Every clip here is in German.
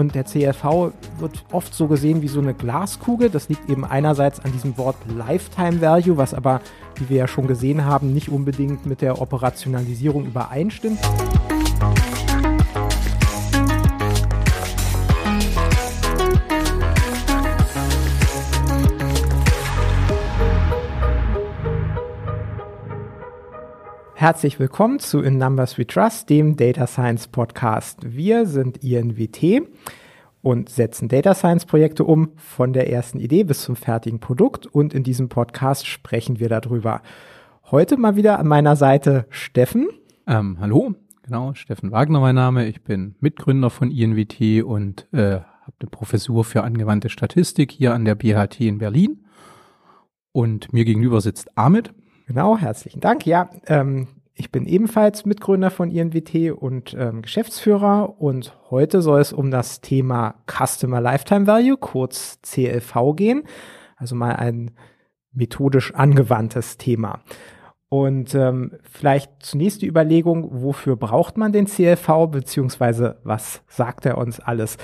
Und der CLV wird oft so gesehen wie so eine Glaskugel. Das liegt eben einerseits an diesem Wort Lifetime Value, was aber, wie wir ja schon gesehen haben, nicht unbedingt mit der Operationalisierung übereinstimmt. Herzlich willkommen zu In Numbers We Trust, dem Data Science Podcast. Wir sind INWT und setzen Data Science Projekte um, von der ersten Idee bis zum fertigen Produkt. Und in diesem Podcast sprechen wir darüber. Heute mal wieder an meiner Seite Steffen. Ähm, hallo, genau, Steffen Wagner mein Name. Ich bin Mitgründer von INWT und äh, habe eine Professur für angewandte Statistik hier an der BHT in Berlin. Und mir gegenüber sitzt Ahmed. Genau, herzlichen Dank. Ja, ähm, ich bin ebenfalls Mitgründer von INWT und ähm, Geschäftsführer und heute soll es um das Thema Customer Lifetime Value, kurz CLV gehen. Also mal ein methodisch angewandtes Thema. Und ähm, vielleicht zunächst die Überlegung, wofür braucht man den CLV, beziehungsweise was sagt er uns alles?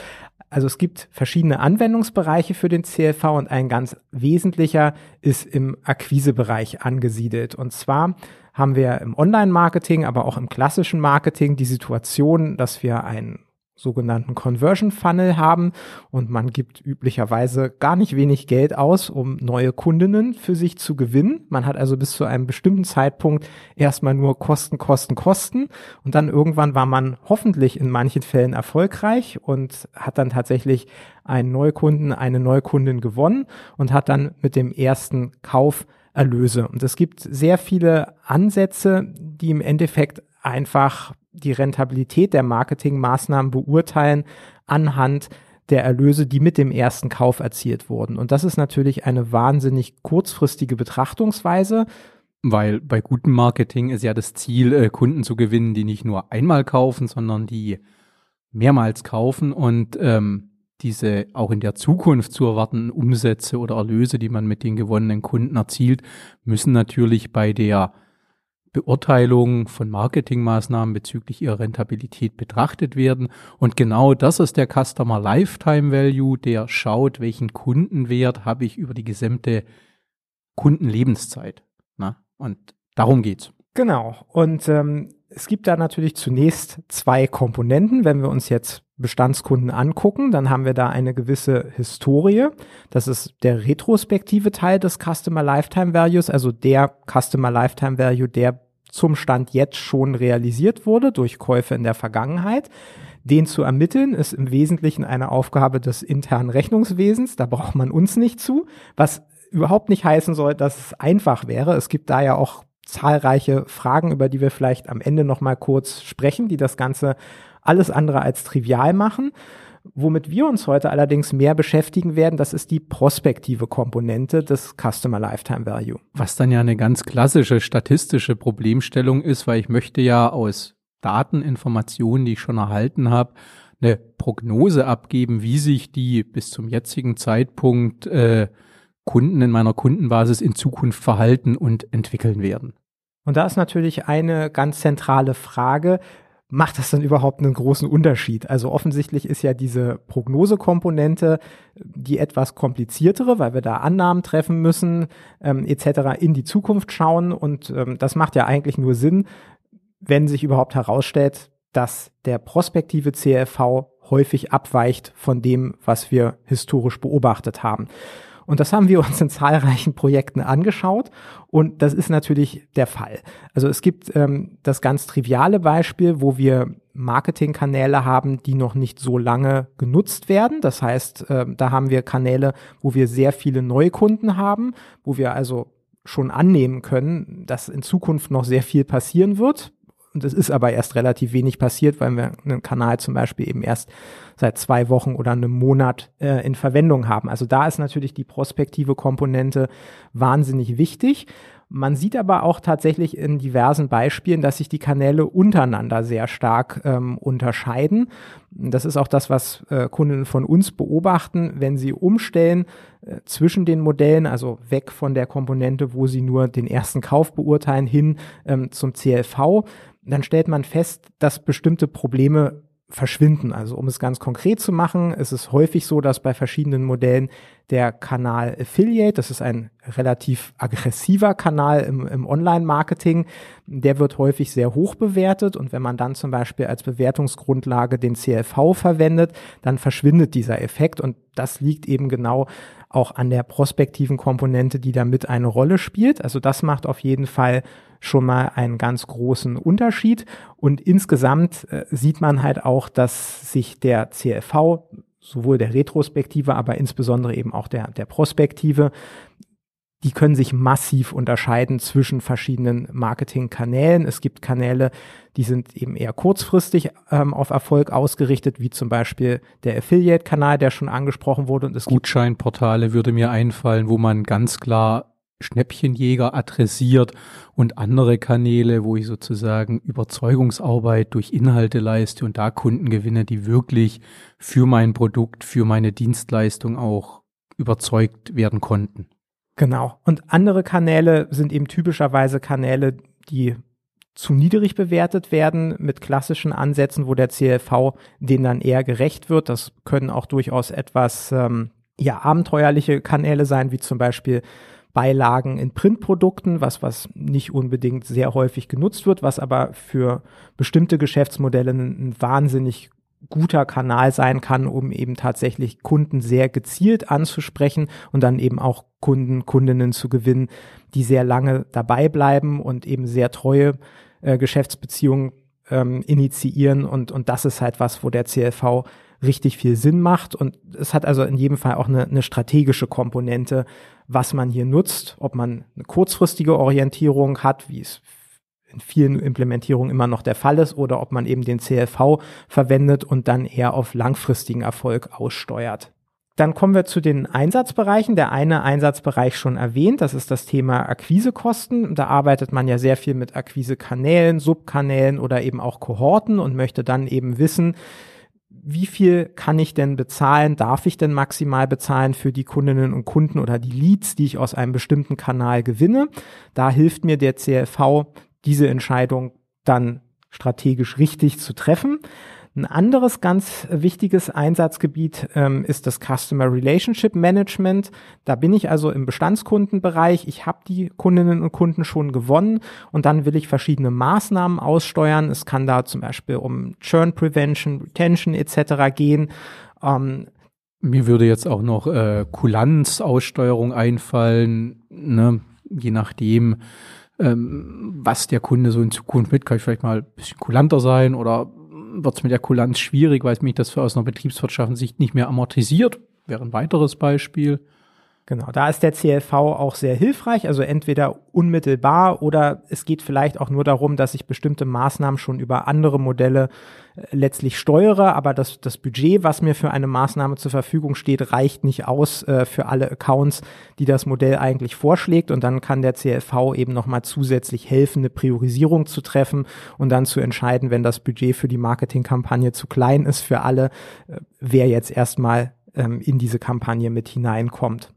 Also es gibt verschiedene Anwendungsbereiche für den CLV und ein ganz wesentlicher ist im Akquisebereich angesiedelt. Und zwar haben wir im Online-Marketing, aber auch im klassischen Marketing die Situation, dass wir ein sogenannten Conversion Funnel haben und man gibt üblicherweise gar nicht wenig Geld aus, um neue Kundinnen für sich zu gewinnen. Man hat also bis zu einem bestimmten Zeitpunkt erstmal nur Kosten, Kosten, Kosten und dann irgendwann war man hoffentlich in manchen Fällen erfolgreich und hat dann tatsächlich einen Neukunden, eine Neukundin gewonnen und hat dann mit dem ersten Kauf Erlöse. Und es gibt sehr viele Ansätze, die im Endeffekt einfach die Rentabilität der Marketingmaßnahmen beurteilen anhand der Erlöse, die mit dem ersten Kauf erzielt wurden. Und das ist natürlich eine wahnsinnig kurzfristige Betrachtungsweise. Weil bei gutem Marketing ist ja das Ziel, äh, Kunden zu gewinnen, die nicht nur einmal kaufen, sondern die mehrmals kaufen und ähm, diese auch in der Zukunft zu erwartenden Umsätze oder Erlöse, die man mit den gewonnenen Kunden erzielt, müssen natürlich bei der Beurteilung von Marketingmaßnahmen bezüglich ihrer Rentabilität betrachtet werden. Und genau das ist der Customer Lifetime Value, der schaut, welchen Kundenwert habe ich über die gesamte Kundenlebenszeit. Na? Und darum geht's. Genau. Und ähm, es gibt da natürlich zunächst zwei Komponenten. Wenn wir uns jetzt Bestandskunden angucken, dann haben wir da eine gewisse Historie. Das ist der retrospektive Teil des Customer Lifetime Values, also der Customer Lifetime Value, der zum Stand jetzt schon realisiert wurde durch Käufe in der Vergangenheit. Den zu ermitteln ist im Wesentlichen eine Aufgabe des internen Rechnungswesens. Da braucht man uns nicht zu, was überhaupt nicht heißen soll, dass es einfach wäre. Es gibt da ja auch zahlreiche Fragen, über die wir vielleicht am Ende noch mal kurz sprechen, die das Ganze alles andere als trivial machen. Womit wir uns heute allerdings mehr beschäftigen werden, das ist die prospektive Komponente des Customer Lifetime Value. Was dann ja eine ganz klassische statistische Problemstellung ist, weil ich möchte ja aus Dateninformationen, die ich schon erhalten habe, eine Prognose abgeben, wie sich die bis zum jetzigen Zeitpunkt äh, Kunden in meiner Kundenbasis in Zukunft verhalten und entwickeln werden. Und da ist natürlich eine ganz zentrale Frage, macht das dann überhaupt einen großen Unterschied? Also offensichtlich ist ja diese Prognosekomponente die etwas kompliziertere, weil wir da Annahmen treffen müssen, ähm, etc. in die Zukunft schauen und ähm, das macht ja eigentlich nur Sinn, wenn sich überhaupt herausstellt, dass der prospektive CLV häufig abweicht von dem, was wir historisch beobachtet haben. Und das haben wir uns in zahlreichen Projekten angeschaut und das ist natürlich der Fall. Also es gibt ähm, das ganz triviale Beispiel, wo wir Marketingkanäle haben, die noch nicht so lange genutzt werden. Das heißt, äh, da haben wir Kanäle, wo wir sehr viele Neukunden haben, wo wir also schon annehmen können, dass in Zukunft noch sehr viel passieren wird. Und es ist aber erst relativ wenig passiert, weil wir einen Kanal zum Beispiel eben erst seit zwei Wochen oder einem Monat äh, in Verwendung haben. Also da ist natürlich die prospektive Komponente wahnsinnig wichtig. Man sieht aber auch tatsächlich in diversen Beispielen, dass sich die Kanäle untereinander sehr stark ähm, unterscheiden. Das ist auch das, was äh, Kunden von uns beobachten, wenn sie umstellen äh, zwischen den Modellen, also weg von der Komponente, wo sie nur den ersten Kauf beurteilen, hin ähm, zum CLV dann stellt man fest, dass bestimmte Probleme verschwinden. Also um es ganz konkret zu machen, ist es häufig so, dass bei verschiedenen Modellen der Kanal Affiliate, das ist ein relativ aggressiver Kanal im, im Online-Marketing, der wird häufig sehr hoch bewertet und wenn man dann zum Beispiel als Bewertungsgrundlage den CLV verwendet, dann verschwindet dieser Effekt und das liegt eben genau auch an der prospektiven Komponente, die damit eine Rolle spielt. Also das macht auf jeden Fall schon mal einen ganz großen Unterschied. Und insgesamt äh, sieht man halt auch, dass sich der CLV, sowohl der Retrospektive, aber insbesondere eben auch der, der Prospektive, die können sich massiv unterscheiden zwischen verschiedenen Marketingkanälen. Es gibt Kanäle, die sind eben eher kurzfristig ähm, auf Erfolg ausgerichtet, wie zum Beispiel der Affiliate-Kanal, der schon angesprochen wurde. Und es Gutscheinportale würde mir einfallen, wo man ganz klar Schnäppchenjäger adressiert und andere Kanäle, wo ich sozusagen Überzeugungsarbeit durch Inhalte leiste und da Kunden gewinne, die wirklich für mein Produkt, für meine Dienstleistung auch überzeugt werden konnten. Genau. Und andere Kanäle sind eben typischerweise Kanäle, die zu niedrig bewertet werden mit klassischen Ansätzen, wo der CLV denen dann eher gerecht wird. Das können auch durchaus etwas ähm, ja abenteuerliche Kanäle sein, wie zum Beispiel Beilagen in Printprodukten, was, was nicht unbedingt sehr häufig genutzt wird, was aber für bestimmte Geschäftsmodelle ein, wahnsinnig guter Kanal sein kann, um eben tatsächlich Kunden sehr gezielt anzusprechen und dann eben auch Kunden, Kundinnen zu gewinnen, die sehr lange dabei bleiben und eben sehr treue äh, Geschäftsbeziehungen ähm, initiieren. Und, und das ist halt was, wo der CLV richtig viel Sinn macht. Und es hat also in jedem Fall auch eine, eine strategische Komponente, was man hier nutzt, ob man eine kurzfristige Orientierung hat, wie es in vielen Implementierungen immer noch der Fall ist, oder ob man eben den CLV verwendet und dann eher auf langfristigen Erfolg aussteuert. Dann kommen wir zu den Einsatzbereichen. Der eine Einsatzbereich schon erwähnt, das ist das Thema Akquisekosten. Da arbeitet man ja sehr viel mit Akquisekanälen, Subkanälen oder eben auch Kohorten und möchte dann eben wissen, wie viel kann ich denn bezahlen, darf ich denn maximal bezahlen für die Kundinnen und Kunden oder die Leads, die ich aus einem bestimmten Kanal gewinne. Da hilft mir der CLV, diese Entscheidung dann strategisch richtig zu treffen. Ein anderes ganz wichtiges Einsatzgebiet ähm, ist das Customer Relationship Management. Da bin ich also im Bestandskundenbereich. Ich habe die Kundinnen und Kunden schon gewonnen und dann will ich verschiedene Maßnahmen aussteuern. Es kann da zum Beispiel um Churn Prevention, Retention etc. gehen. Ähm, Mir würde jetzt auch noch äh, Kulanzaussteuerung einfallen, ne? je nachdem, ähm, was der Kunde so in Zukunft mit, kann ich vielleicht mal ein bisschen kulanter sein oder wird es mit der Kulanz schwierig, weil es mich das aus einer betriebswirtschaftlichen nicht mehr amortisiert. Wäre ein weiteres Beispiel. Genau, da ist der CLV auch sehr hilfreich, also entweder unmittelbar oder es geht vielleicht auch nur darum, dass ich bestimmte Maßnahmen schon über andere Modelle äh, letztlich steuere, aber das, das Budget, was mir für eine Maßnahme zur Verfügung steht, reicht nicht aus äh, für alle Accounts, die das Modell eigentlich vorschlägt und dann kann der CLV eben nochmal zusätzlich helfen, eine Priorisierung zu treffen und dann zu entscheiden, wenn das Budget für die Marketingkampagne zu klein ist für alle, äh, wer jetzt erstmal ähm, in diese Kampagne mit hineinkommt.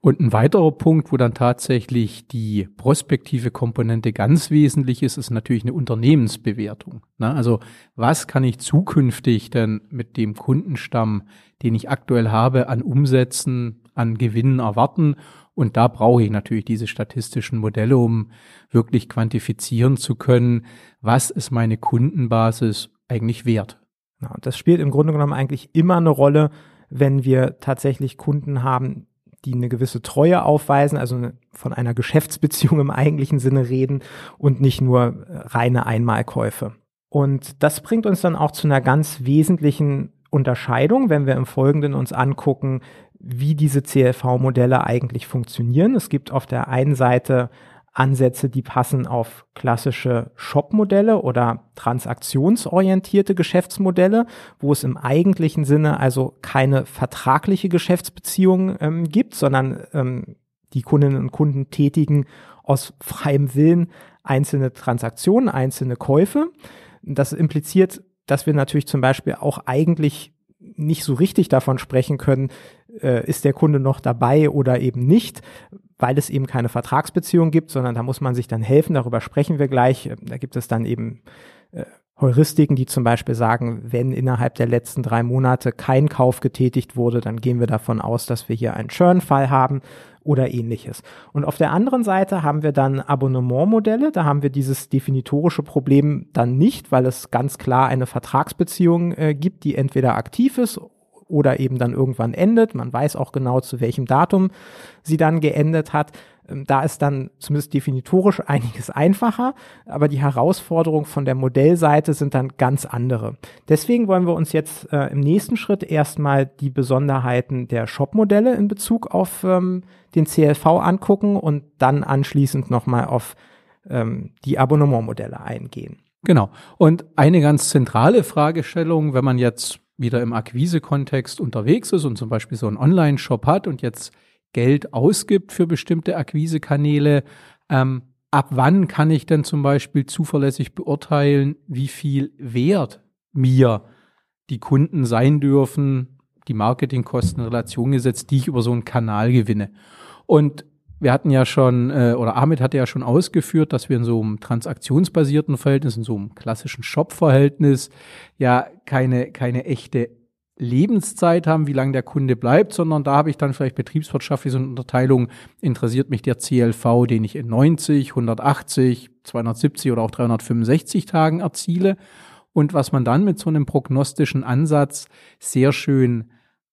Und ein weiterer Punkt, wo dann tatsächlich die prospektive Komponente ganz wesentlich ist, ist natürlich eine Unternehmensbewertung. Ne? Also was kann ich zukünftig denn mit dem Kundenstamm, den ich aktuell habe, an Umsätzen, an Gewinnen erwarten? Und da brauche ich natürlich diese statistischen Modelle, um wirklich quantifizieren zu können, was ist meine Kundenbasis eigentlich wert. Ja, das spielt im Grunde genommen eigentlich immer eine Rolle, wenn wir tatsächlich Kunden haben, die eine gewisse Treue aufweisen, also von einer Geschäftsbeziehung im eigentlichen Sinne reden und nicht nur reine Einmalkäufe. Und das bringt uns dann auch zu einer ganz wesentlichen Unterscheidung, wenn wir im Folgenden uns angucken, wie diese CLV-Modelle eigentlich funktionieren. Es gibt auf der einen Seite Ansätze, die passen auf klassische Shop-Modelle oder transaktionsorientierte Geschäftsmodelle, wo es im eigentlichen Sinne also keine vertragliche Geschäftsbeziehung ähm, gibt, sondern ähm, die Kundinnen und Kunden tätigen aus freiem Willen einzelne Transaktionen, einzelne Käufe. Das impliziert, dass wir natürlich zum Beispiel auch eigentlich nicht so richtig davon sprechen können, äh, ist der Kunde noch dabei oder eben nicht, weil es eben keine Vertragsbeziehung gibt, sondern da muss man sich dann helfen. Darüber sprechen wir gleich. Da gibt es dann eben äh, Heuristiken, die zum Beispiel sagen, wenn innerhalb der letzten drei Monate kein Kauf getätigt wurde, dann gehen wir davon aus, dass wir hier einen Churn-Fall haben oder ähnliches. Und auf der anderen Seite haben wir dann Abonnementmodelle. Da haben wir dieses definitorische Problem dann nicht, weil es ganz klar eine Vertragsbeziehung äh, gibt, die entweder aktiv ist oder eben dann irgendwann endet. Man weiß auch genau, zu welchem Datum sie dann geendet hat. Ähm, da ist dann zumindest definitorisch einiges einfacher, aber die Herausforderungen von der Modellseite sind dann ganz andere. Deswegen wollen wir uns jetzt äh, im nächsten Schritt erstmal die Besonderheiten der Shop-Modelle in Bezug auf ähm, den CLV angucken und dann anschließend nochmal auf ähm, die Abonnementmodelle eingehen. Genau. Und eine ganz zentrale Fragestellung, wenn man jetzt wieder im Akquise-Kontext unterwegs ist und zum Beispiel so einen Online-Shop hat und jetzt Geld ausgibt für bestimmte Akquisekanäle. Ähm, ab wann kann ich denn zum Beispiel zuverlässig beurteilen, wie viel Wert mir die Kunden sein dürfen, die Marketingkosten in Relation gesetzt, die ich über so einen Kanal gewinne. Und wir hatten ja schon, äh, oder Ahmed hatte ja schon ausgeführt, dass wir in so einem transaktionsbasierten Verhältnis, in so einem klassischen Shop-Verhältnis ja keine, keine echte Lebenszeit haben, wie lange der Kunde bleibt, sondern da habe ich dann vielleicht betriebswirtschaftlich so eine Unterteilung, interessiert mich der CLV, den ich in 90, 180, 270 oder auch 365 Tagen erziele. Und was man dann mit so einem prognostischen Ansatz sehr schön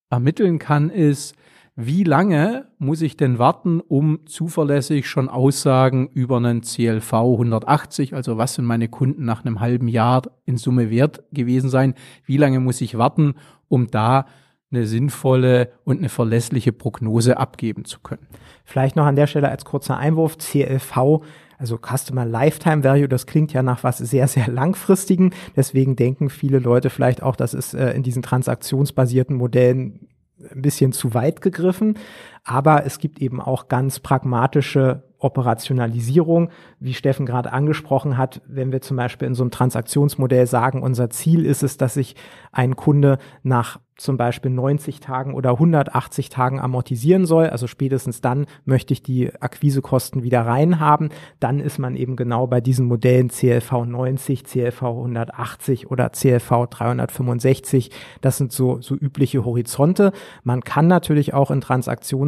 ermitteln kann, ist, wie lange muss ich denn warten, um zuverlässig schon Aussagen über einen CLV 180, also was sind meine Kunden nach einem halben Jahr in Summe wert gewesen sein? Wie lange muss ich warten, um da eine sinnvolle und eine verlässliche Prognose abgeben zu können? Vielleicht noch an der Stelle als kurzer Einwurf, CLV also Customer Lifetime Value, das klingt ja nach was sehr, sehr langfristigen. Deswegen denken viele Leute vielleicht auch, das ist äh, in diesen transaktionsbasierten Modellen ein bisschen zu weit gegriffen. Aber es gibt eben auch ganz pragmatische Operationalisierung, wie Steffen gerade angesprochen hat, wenn wir zum Beispiel in so einem Transaktionsmodell sagen, unser Ziel ist es, dass sich ein Kunde nach zum Beispiel 90 Tagen oder 180 Tagen amortisieren soll, also spätestens dann möchte ich die Akquisekosten wieder reinhaben, dann ist man eben genau bei diesen Modellen CLV 90, CLV 180 oder CLV 365. Das sind so, so übliche Horizonte. Man kann natürlich auch in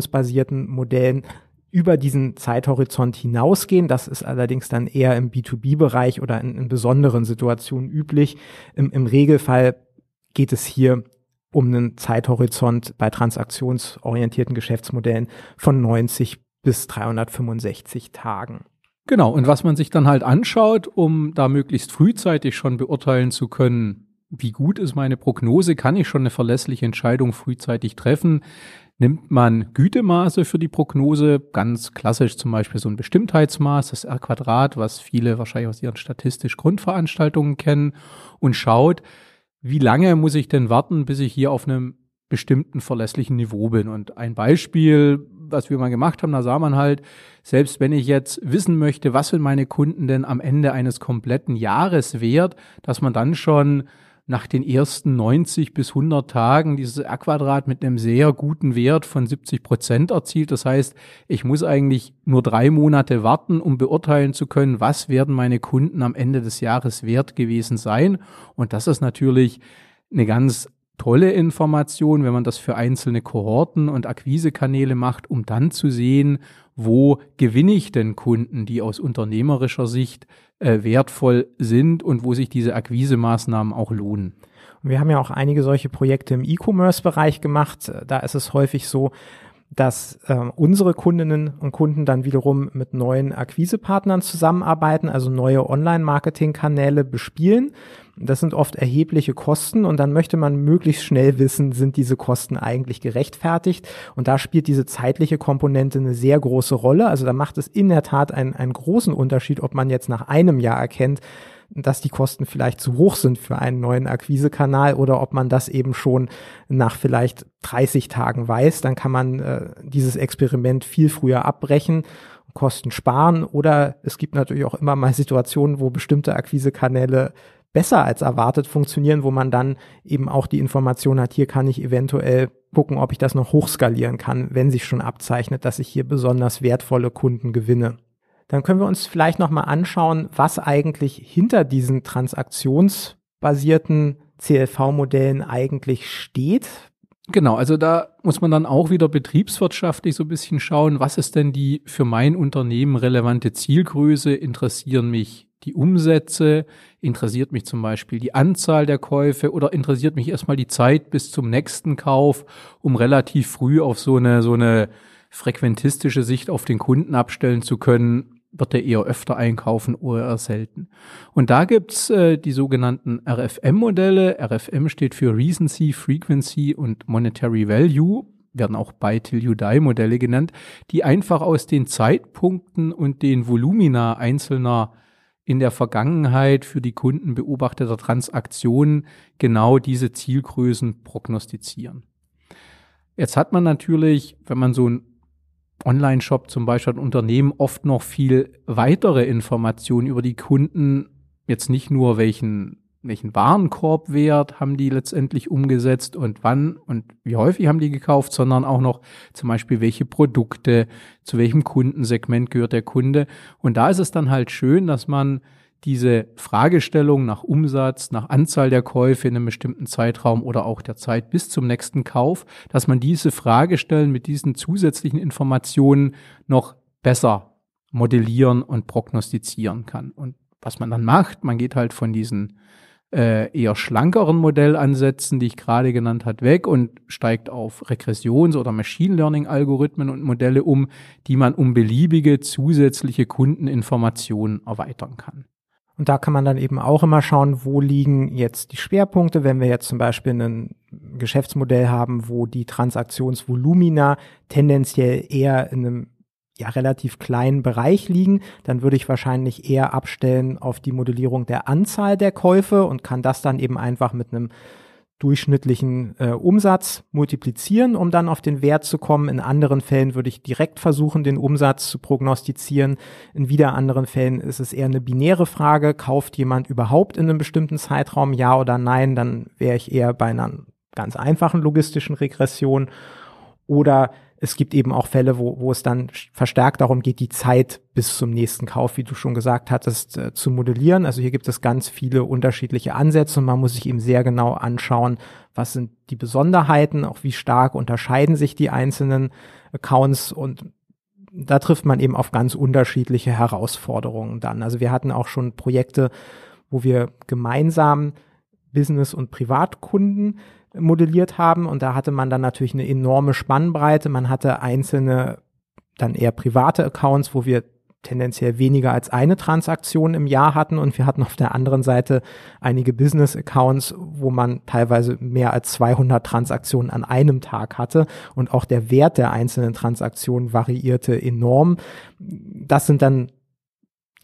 transaktionsbasierten Modellen über diesen Zeithorizont hinausgehen. Das ist allerdings dann eher im B2B-Bereich oder in, in, besonderen Situationen üblich. Im, Im Regelfall geht es hier um einen Zeithorizont bei transaktionsorientierten Geschäftsmodellen von 90 bis 365 Tagen. Genau, und was man sich dann halt anschaut, um da möglichst frühzeitig schon beurteilen zu können, wie gut ist meine Prognose, kann ich schon eine verlässliche Entscheidung frühzeitig treffen, nimmt man Gütemaße für die Prognose, ganz klassisch zum Beispiel so ein Bestimmtheitsmaß, das R Quadrat, was viele wahrscheinlich aus ihren statistisch Grundveranstaltungen kennen, und schaut, wie lange muss ich denn warten, bis ich hier auf einem bestimmten verlässlichen Niveau bin. Und ein Beispiel, was wir mal gemacht haben, da sah man halt, selbst wenn ich jetzt wissen möchte, was sind meine Kunden denn am Ende eines kompletten Jahres wert, dass man dann schon nach den ersten 90 bis 100 Tagen dieses R-Quadrat mit einem sehr guten Wert von 70 Prozent erzielt. Das heißt, ich muss eigentlich nur drei Monate warten, um beurteilen zu können, was werden meine Kunden am Ende des Jahres wert gewesen sein. Und das ist natürlich eine ganz tolle Information, wenn man das für einzelne Kohorten und Akquisekanäle macht, um dann zu sehen, wo gewinne ich denn Kunden, die aus unternehmerischer Sicht äh, wertvoll sind und wo sich diese Akquisemaßnahmen auch lohnen. Wir haben ja auch einige solche Projekte im E-Commerce-Bereich gemacht. Da ist es häufig so, dass äh, unsere Kundinnen und Kunden dann wiederum mit neuen Akquisepartnern zusammenarbeiten, also neue Online-Marketing-Kanäle bespielen. Das sind oft erhebliche Kosten und dann möchte man möglichst schnell wissen, sind diese Kosten eigentlich gerechtfertigt? Und da spielt diese zeitliche Komponente eine sehr große Rolle. Also da macht es in der Tat einen, einen großen Unterschied, ob man jetzt nach einem Jahr erkennt, dass die Kosten vielleicht zu hoch sind für einen neuen Akquisekanal oder ob man das eben schon nach vielleicht 30 Tagen weiß, dann kann man äh, dieses Experiment viel früher abbrechen, Kosten sparen oder es gibt natürlich auch immer mal Situationen, wo bestimmte Akquisekanäle besser als erwartet funktionieren, wo man dann eben auch die Information hat, hier kann ich eventuell gucken, ob ich das noch hochskalieren kann, wenn sich schon abzeichnet, dass ich hier besonders wertvolle Kunden gewinne. Dann können wir uns vielleicht noch mal anschauen, was eigentlich hinter diesen transaktionsbasierten CLV-Modellen eigentlich steht. Genau, also da muss man dann auch wieder betriebswirtschaftlich so ein bisschen schauen, was ist denn die für mein Unternehmen relevante Zielgröße? Interessieren mich die Umsätze? Interessiert mich zum Beispiel die Anzahl der Käufe oder interessiert mich erstmal die Zeit bis zum nächsten Kauf, um relativ früh auf so eine, so eine frequentistische Sicht auf den Kunden abstellen zu können? wird er eher öfter einkaufen oder eher selten. Und da gibt's äh, die sogenannten RFM-Modelle. RFM steht für Recency, Frequency und Monetary Value, werden auch Buy Till You Die Modelle genannt, die einfach aus den Zeitpunkten und den Volumina einzelner in der Vergangenheit für die Kunden beobachteter Transaktionen genau diese Zielgrößen prognostizieren. Jetzt hat man natürlich, wenn man so ein Online-Shop zum Beispiel hat Unternehmen oft noch viel weitere Informationen über die Kunden, jetzt nicht nur welchen welchen Warenkorbwert haben die letztendlich umgesetzt und wann und wie häufig haben die gekauft, sondern auch noch zum Beispiel welche Produkte, zu welchem Kundensegment gehört der Kunde. Und da ist es dann halt schön, dass man diese Fragestellung nach Umsatz, nach Anzahl der Käufe in einem bestimmten Zeitraum oder auch der Zeit bis zum nächsten Kauf, dass man diese Fragestellen mit diesen zusätzlichen Informationen noch besser modellieren und prognostizieren kann. Und was man dann macht, man geht halt von diesen äh, eher schlankeren Modellansätzen, die ich gerade genannt hat, weg und steigt auf Regressions- oder Machine Learning-Algorithmen und Modelle um, die man um beliebige zusätzliche Kundeninformationen erweitern kann. Und da kann man dann eben auch immer schauen, wo liegen jetzt die Schwerpunkte. Wenn wir jetzt zum Beispiel ein Geschäftsmodell haben, wo die Transaktionsvolumina tendenziell eher in einem ja, relativ kleinen Bereich liegen, dann würde ich wahrscheinlich eher abstellen auf die Modellierung der Anzahl der Käufe und kann das dann eben einfach mit einem durchschnittlichen äh, Umsatz multiplizieren, um dann auf den Wert zu kommen. In anderen Fällen würde ich direkt versuchen, den Umsatz zu prognostizieren. In wieder anderen Fällen ist es eher eine binäre Frage. Kauft jemand überhaupt in einem bestimmten Zeitraum, ja oder nein? Dann wäre ich eher bei einer ganz einfachen logistischen Regression. Oder es gibt eben auch Fälle, wo, wo es dann verstärkt darum geht, die Zeit bis zum nächsten Kauf, wie du schon gesagt hattest, äh, zu modellieren. Also hier gibt es ganz viele unterschiedliche Ansätze und man muss sich eben sehr genau anschauen, was sind die Besonderheiten, auch wie stark unterscheiden sich die einzelnen Accounts und da trifft man eben auf ganz unterschiedliche Herausforderungen dann. Also wir hatten auch schon Projekte, wo wir gemeinsam Business- und Privatkunden modelliert haben. Und da hatte man dann natürlich eine enorme Spannbreite. Man hatte einzelne, dann eher private Accounts, wo wir tendenziell weniger als eine Transaktion im Jahr hatten und wir hatten auf der anderen Seite einige Business Accounts, wo man teilweise mehr als 200 Transaktionen an einem Tag hatte und auch der Wert der einzelnen Transaktionen variierte enorm. Das sind dann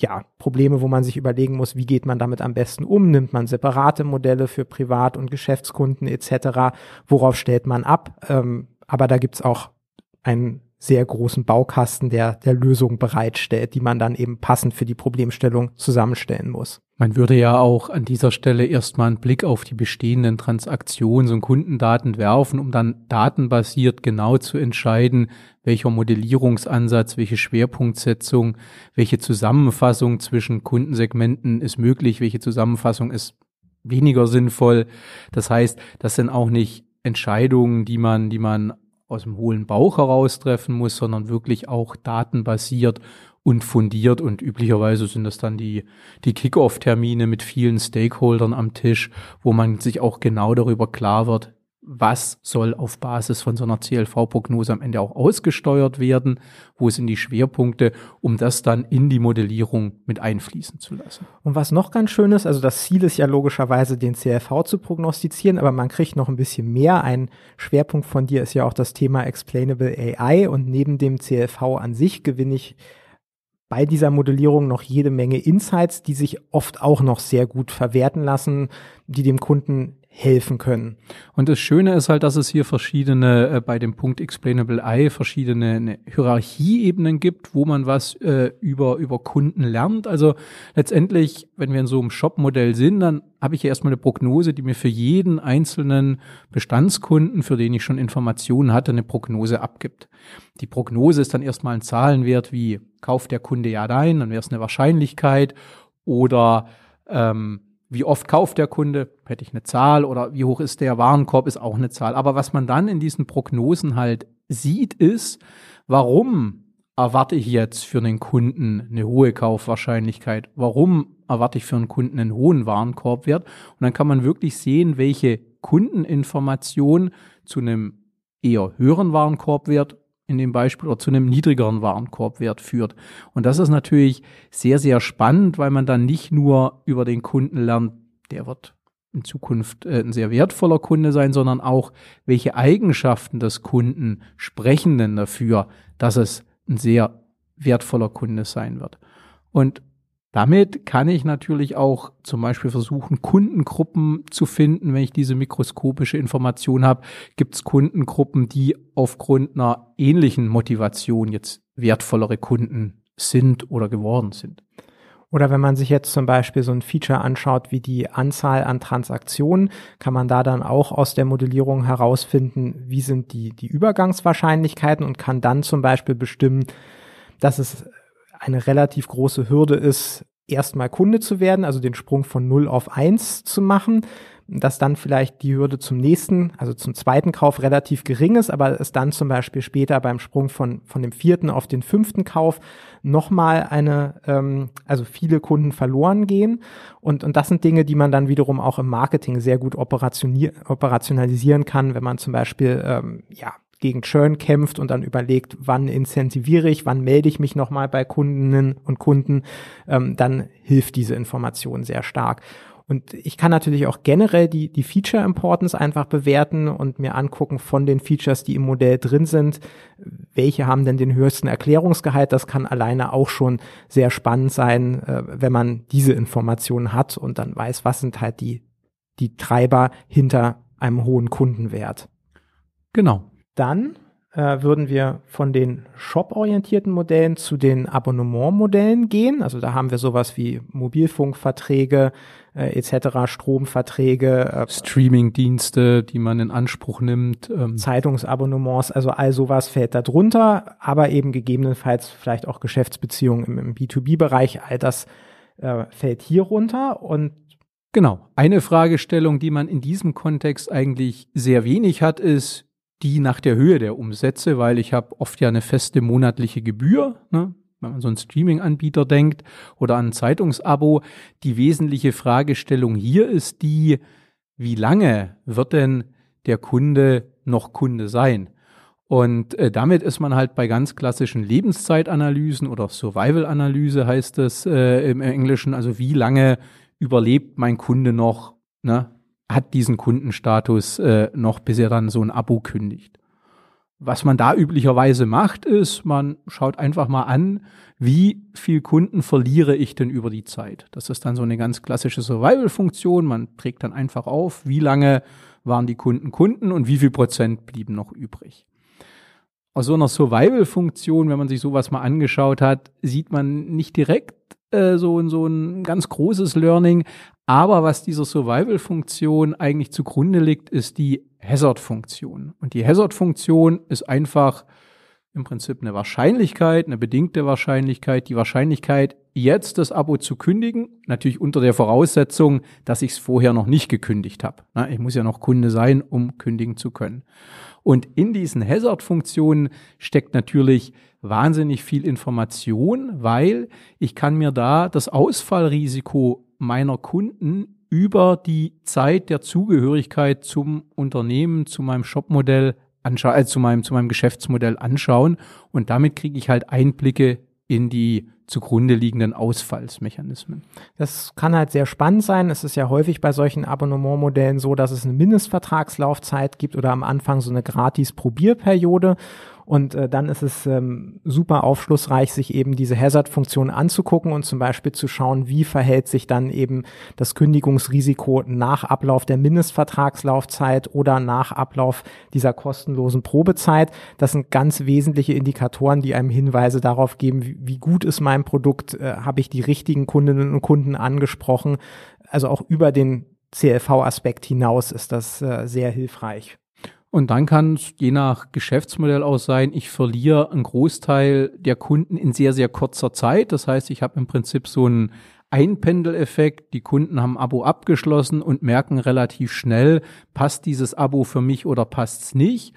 ja, Probleme, wo man sich überlegen muss, wie geht man damit am besten um? Nimmt man separate Modelle für Privat- und Geschäftskunden etc.? Worauf stellt man ab? Ähm, aber da gibt's auch einen sehr großen Baukasten, der der Lösung bereitstellt, die man dann eben passend für die Problemstellung zusammenstellen muss. Man würde ja auch an dieser Stelle erstmal einen Blick auf die bestehenden Transaktions- und Kundendaten werfen, um dann datenbasiert genau zu entscheiden, welcher Modellierungsansatz, welche Schwerpunktsetzung, welche Zusammenfassung zwischen Kundensegmenten ist möglich, welche Zusammenfassung ist weniger sinnvoll. Das heißt, das sind auch nicht Entscheidungen, die man, die man aus dem hohlen Bauch heraus treffen muss, sondern wirklich auch datenbasiert und fundiert und üblicherweise sind das dann die, die Kick-Off-Termine mit vielen Stakeholdern am Tisch, wo man sich auch genau darüber klar wird, was soll auf Basis von so einer CLV-Prognose am Ende auch ausgesteuert werden, wo sind die Schwerpunkte, um das dann in die Modellierung mit einfließen zu lassen. Und was noch ganz schön ist, also das Ziel ist ja logischerweise, den CLV zu prognostizieren, aber man kriegt noch ein bisschen mehr. Ein Schwerpunkt von dir ist ja auch das Thema Explainable AI und neben dem CLV an sich gewinne ich bei dieser Modellierung noch jede Menge Insights, die sich oft auch noch sehr gut verwerten lassen, die dem Kunden helfen können. Und das Schöne ist halt, dass es hier verschiedene, äh, bei dem Punkt Explainable Eye, verschiedene ne, Hierarchieebenen gibt, wo man was äh, über, über Kunden lernt. Also letztendlich, wenn wir in so einem Shop-Modell sind, dann habe ich ja erstmal eine Prognose, die mir für jeden einzelnen Bestandskunden, für den ich schon Informationen hatte, eine Prognose abgibt. Die Prognose ist dann erstmal ein Zahlenwert wie kauft der Kunde ja ein, dann wäre es eine Wahrscheinlichkeit oder ähm, wie oft kauft der Kunde, hätte ich eine Zahl oder wie hoch ist der Warenkorb, ist auch eine Zahl. Aber was man dann in diesen Prognosen halt sieht, ist, warum erwarte ich jetzt für einen Kunden eine hohe Kaufwahrscheinlichkeit? Warum erwarte ich für einen Kunden einen hohen Warenkorbwert? Und dann kann man wirklich sehen, welche Kundeninformation zu einem eher höheren Warenkorbwert in dem Beispiel oder zu einem niedrigeren Warenkorbwert führt. Und das ist natürlich sehr, sehr spannend, weil man dann nicht nur über den Kunden lernt, der wird in Zukunft äh, ein sehr wertvoller Kunde sein, sondern auch, welche Eigenschaften des Kunden sprechen denn dafür, dass es ein sehr wertvoller Kunde sein wird. Und damit kann ich natürlich auch zum Beispiel versuchen, Kundengruppen zu finden, wenn ich diese mikroskopische Information habe. Gibt es Kundengruppen, die aufgrund einer ähnlichen Motivation jetzt wertvollere Kunden sind oder geworden sind? Oder wenn man sich jetzt zum Beispiel so ein Feature anschaut wie die Anzahl an Transaktionen, kann man da dann auch aus der Modellierung herausfinden, wie sind die, die Übergangswahrscheinlichkeiten und kann dann zum Beispiel bestimmen, dass es eine relativ große Hürde ist, erstmal Kunde zu werden, also den Sprung von 0 auf 1 zu machen, dass dann vielleicht die Hürde zum nächsten, also zum zweiten Kauf relativ gering ist, aber es dann zum Beispiel später beim Sprung von, von dem vierten auf den fünften Kauf nochmal eine, ähm, also viele Kunden verloren gehen. Und, und das sind Dinge, die man dann wiederum auch im Marketing sehr gut operationalisieren kann, wenn man zum Beispiel ähm, ja, gegen Churn kämpft und dann überlegt, wann incentiviere ich, wann melde ich mich nochmal bei Kundinnen und Kunden, ähm, dann hilft diese Information sehr stark. Und ich kann natürlich auch generell die, die Feature Importance einfach bewerten und mir angucken von den Features, die im Modell drin sind, welche haben denn den höchsten Erklärungsgehalt. Das kann alleine auch schon sehr spannend sein, äh, wenn man diese Informationen hat und dann weiß, was sind halt die, die Treiber hinter einem hohen Kundenwert. Genau. Dann äh, würden wir von den shop-orientierten Modellen zu den Abonnement-Modellen gehen. Also da haben wir sowas wie Mobilfunkverträge äh, etc., Stromverträge, äh, Streaming-Dienste, die man in Anspruch nimmt, ähm. Zeitungsabonnements, also all sowas fällt da drunter, aber eben gegebenenfalls vielleicht auch Geschäftsbeziehungen im, im B2B-Bereich, all das äh, fällt hier runter und Genau. Eine Fragestellung, die man in diesem Kontext eigentlich sehr wenig hat, ist, die nach der Höhe der Umsätze, weil ich habe oft ja eine feste monatliche Gebühr, ne? wenn man so einen Streaming-Anbieter denkt oder an ein Zeitungsabo. Die wesentliche Fragestellung hier ist die, wie lange wird denn der Kunde noch Kunde sein? Und äh, damit ist man halt bei ganz klassischen Lebenszeitanalysen oder Survival-Analyse heißt es äh, im Englischen, also wie lange überlebt mein Kunde noch, ne? Hat diesen Kundenstatus äh, noch, bis er dann so ein Abo kündigt. Was man da üblicherweise macht, ist, man schaut einfach mal an, wie viel Kunden verliere ich denn über die Zeit. Das ist dann so eine ganz klassische Survival-Funktion. Man trägt dann einfach auf, wie lange waren die Kunden Kunden und wie viel Prozent blieben noch übrig. Aus so einer Survival-Funktion, wenn man sich sowas mal angeschaut hat, sieht man nicht direkt äh, so, so ein ganz großes Learning, aber was dieser Survival-Funktion eigentlich zugrunde liegt, ist die Hazard-Funktion. Und die Hazard-Funktion ist einfach im Prinzip eine Wahrscheinlichkeit, eine bedingte Wahrscheinlichkeit, die Wahrscheinlichkeit, jetzt das Abo zu kündigen, natürlich unter der Voraussetzung, dass ich es vorher noch nicht gekündigt habe. Ich muss ja noch Kunde sein, um kündigen zu können. Und in diesen Hazard-Funktionen steckt natürlich wahnsinnig viel Information, weil ich kann mir da das Ausfallrisiko meiner Kunden über die Zeit der Zugehörigkeit zum Unternehmen, zu meinem Shopmodell anschauen, äh, zu meinem, zu meinem Geschäftsmodell anschauen. Und damit kriege ich halt Einblicke in die zugrunde liegenden Ausfallsmechanismen. Das kann halt sehr spannend sein. Es ist ja häufig bei solchen Abonnementmodellen so, dass es eine Mindestvertragslaufzeit gibt oder am Anfang so eine gratis Probierperiode. Und äh, dann ist es ähm, super aufschlussreich, sich eben diese Hazard-Funktion anzugucken und zum Beispiel zu schauen, wie verhält sich dann eben das Kündigungsrisiko nach Ablauf der Mindestvertragslaufzeit oder nach Ablauf dieser kostenlosen Probezeit. Das sind ganz wesentliche Indikatoren, die einem Hinweise darauf geben, wie, wie gut ist mein Produkt, äh, habe ich die richtigen Kundinnen und Kunden angesprochen. Also auch über den CLV-Aspekt hinaus ist das äh, sehr hilfreich. Und dann kann es je nach Geschäftsmodell auch sein, ich verliere einen Großteil der Kunden in sehr, sehr kurzer Zeit. Das heißt, ich habe im Prinzip so einen Einpendeleffekt. Die Kunden haben Abo abgeschlossen und merken relativ schnell, passt dieses Abo für mich oder passt es nicht.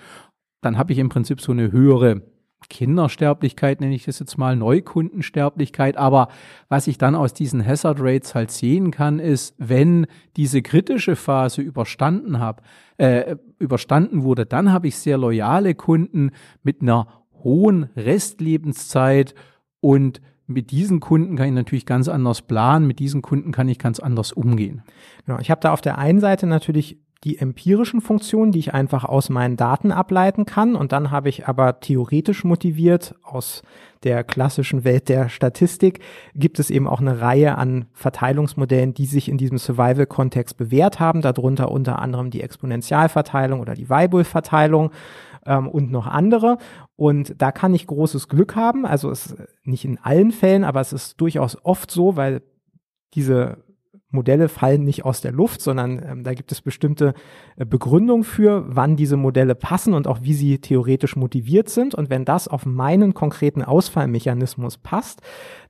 Dann habe ich im Prinzip so eine höhere Kindersterblichkeit nenne ich das jetzt mal, Neukundensterblichkeit. Aber was ich dann aus diesen Hazard Rates halt sehen kann, ist, wenn diese kritische Phase überstanden habe, äh, überstanden wurde, dann habe ich sehr loyale Kunden mit einer hohen Restlebenszeit und mit diesen Kunden kann ich natürlich ganz anders planen, mit diesen Kunden kann ich ganz anders umgehen. Genau, ich habe da auf der einen Seite natürlich die empirischen Funktionen, die ich einfach aus meinen Daten ableiten kann. Und dann habe ich aber theoretisch motiviert aus der klassischen Welt der Statistik gibt es eben auch eine Reihe an Verteilungsmodellen, die sich in diesem Survival-Kontext bewährt haben. Darunter unter anderem die Exponentialverteilung oder die Weibull-Verteilung ähm, und noch andere. Und da kann ich großes Glück haben. Also es ist nicht in allen Fällen, aber es ist durchaus oft so, weil diese Modelle fallen nicht aus der Luft, sondern ähm, da gibt es bestimmte äh, Begründungen für, wann diese Modelle passen und auch wie sie theoretisch motiviert sind. Und wenn das auf meinen konkreten Ausfallmechanismus passt,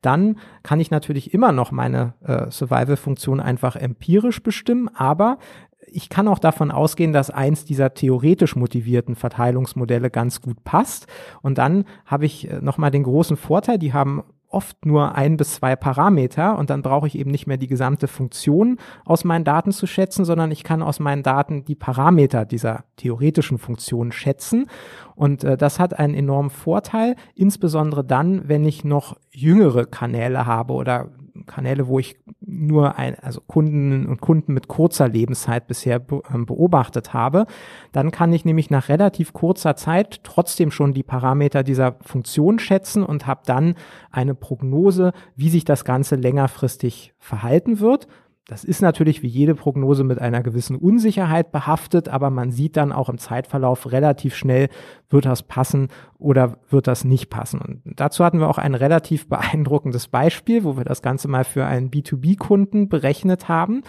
dann kann ich natürlich immer noch meine äh, Survival-Funktion einfach empirisch bestimmen, aber ich kann auch davon ausgehen, dass eins dieser theoretisch motivierten Verteilungsmodelle ganz gut passt. Und dann habe ich äh, nochmal den großen Vorteil, die haben oft nur ein bis zwei Parameter und dann brauche ich eben nicht mehr die gesamte Funktion aus meinen Daten zu schätzen, sondern ich kann aus meinen Daten die Parameter dieser theoretischen Funktion schätzen. Und äh, das hat einen enormen Vorteil, insbesondere dann, wenn ich noch jüngere Kanäle habe oder Kanäle, wo ich nur ein, also Kunden und Kunden mit kurzer Lebenszeit bisher ähm, beobachtet habe, dann kann ich nämlich nach relativ kurzer Zeit trotzdem schon die Parameter dieser Funktion schätzen und habe dann eine Prognose, wie sich das Ganze längerfristig verhalten wird. Das ist natürlich wie jede Prognose mit einer gewissen Unsicherheit behaftet, aber man sieht dann auch im Zeitverlauf relativ schnell, wird das passen oder wird das nicht passen. Und dazu hatten wir auch ein relativ beeindruckendes Beispiel, wo wir das Ganze mal für einen B2B-Kunden berechnet haben.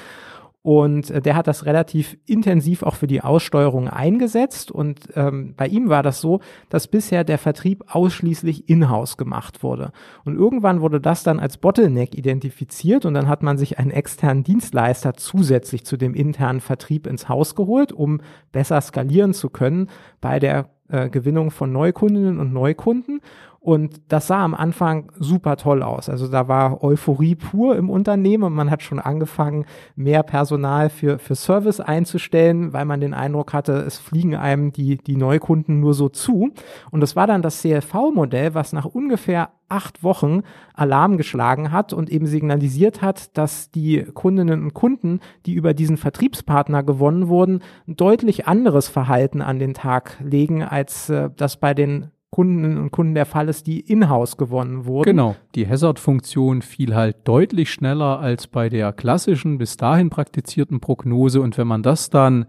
Und äh, der hat das relativ intensiv auch für die Aussteuerung eingesetzt. Und ähm, bei ihm war das so, dass bisher der Vertrieb ausschließlich in-house gemacht wurde. Und irgendwann wurde das dann als Bottleneck identifiziert und dann hat man sich einen externen Dienstleister zusätzlich zu dem internen Vertrieb ins Haus geholt, um besser skalieren zu können bei der äh, Gewinnung von Neukundinnen und Neukunden. Und das sah am Anfang super toll aus. Also da war Euphorie pur im Unternehmen und man hat schon angefangen, mehr Personal für, für Service einzustellen, weil man den Eindruck hatte, es fliegen einem die, die Neukunden nur so zu. Und das war dann das CLV-Modell, was nach ungefähr acht Wochen Alarm geschlagen hat und eben signalisiert hat, dass die Kundinnen und Kunden, die über diesen Vertriebspartner gewonnen wurden, ein deutlich anderes Verhalten an den Tag legen, als äh, das bei den Kunden und Kunden der Fall ist, die in-house gewonnen wurden. Genau. Die Hazard-Funktion fiel halt deutlich schneller als bei der klassischen, bis dahin praktizierten Prognose. Und wenn man das dann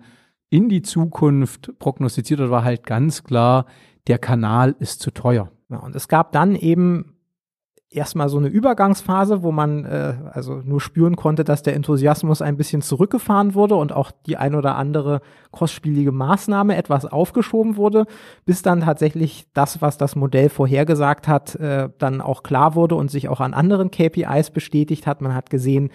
in die Zukunft prognostiziert hat, war halt ganz klar, der Kanal ist zu teuer. Ja, und es gab dann eben erstmal so eine Übergangsphase, wo man äh, also nur spüren konnte, dass der Enthusiasmus ein bisschen zurückgefahren wurde und auch die ein oder andere kostspielige Maßnahme etwas aufgeschoben wurde, bis dann tatsächlich das, was das Modell vorhergesagt hat, äh, dann auch klar wurde und sich auch an anderen KPIs bestätigt hat. Man hat gesehen,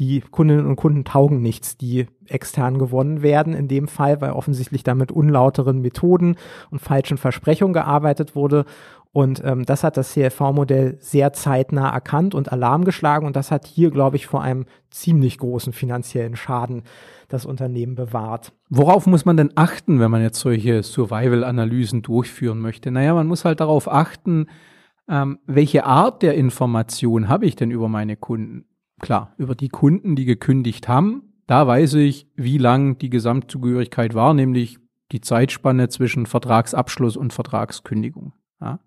die Kundinnen und Kunden taugen nichts, die extern gewonnen werden in dem Fall, weil offensichtlich damit unlauteren Methoden und falschen Versprechungen gearbeitet wurde. Und ähm, das hat das CLV-Modell sehr zeitnah erkannt und Alarm geschlagen. Und das hat hier, glaube ich, vor einem ziemlich großen finanziellen Schaden das Unternehmen bewahrt. Worauf muss man denn achten, wenn man jetzt solche Survival-Analysen durchführen möchte? Naja, man muss halt darauf achten, ähm, welche Art der Information habe ich denn über meine Kunden? Klar, über die Kunden, die gekündigt haben, da weiß ich, wie lang die Gesamtzugehörigkeit war, nämlich die Zeitspanne zwischen Vertragsabschluss und Vertragskündigung. Ja.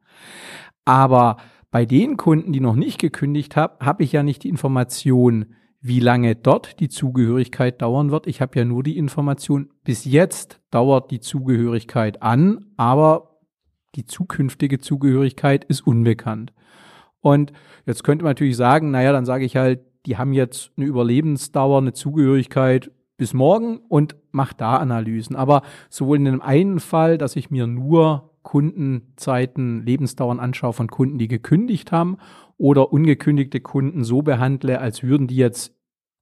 Aber bei den Kunden, die noch nicht gekündigt haben, habe ich ja nicht die Information, wie lange dort die Zugehörigkeit dauern wird. Ich habe ja nur die Information, bis jetzt dauert die Zugehörigkeit an, aber die zukünftige Zugehörigkeit ist unbekannt. Und jetzt könnte man natürlich sagen, naja, dann sage ich halt, die haben jetzt eine Überlebensdauer, eine Zugehörigkeit bis morgen und mache da Analysen. Aber sowohl in dem einen Fall, dass ich mir nur Kundenzeiten, Lebensdauern anschaue von Kunden, die gekündigt haben oder ungekündigte Kunden so behandle, als würden die jetzt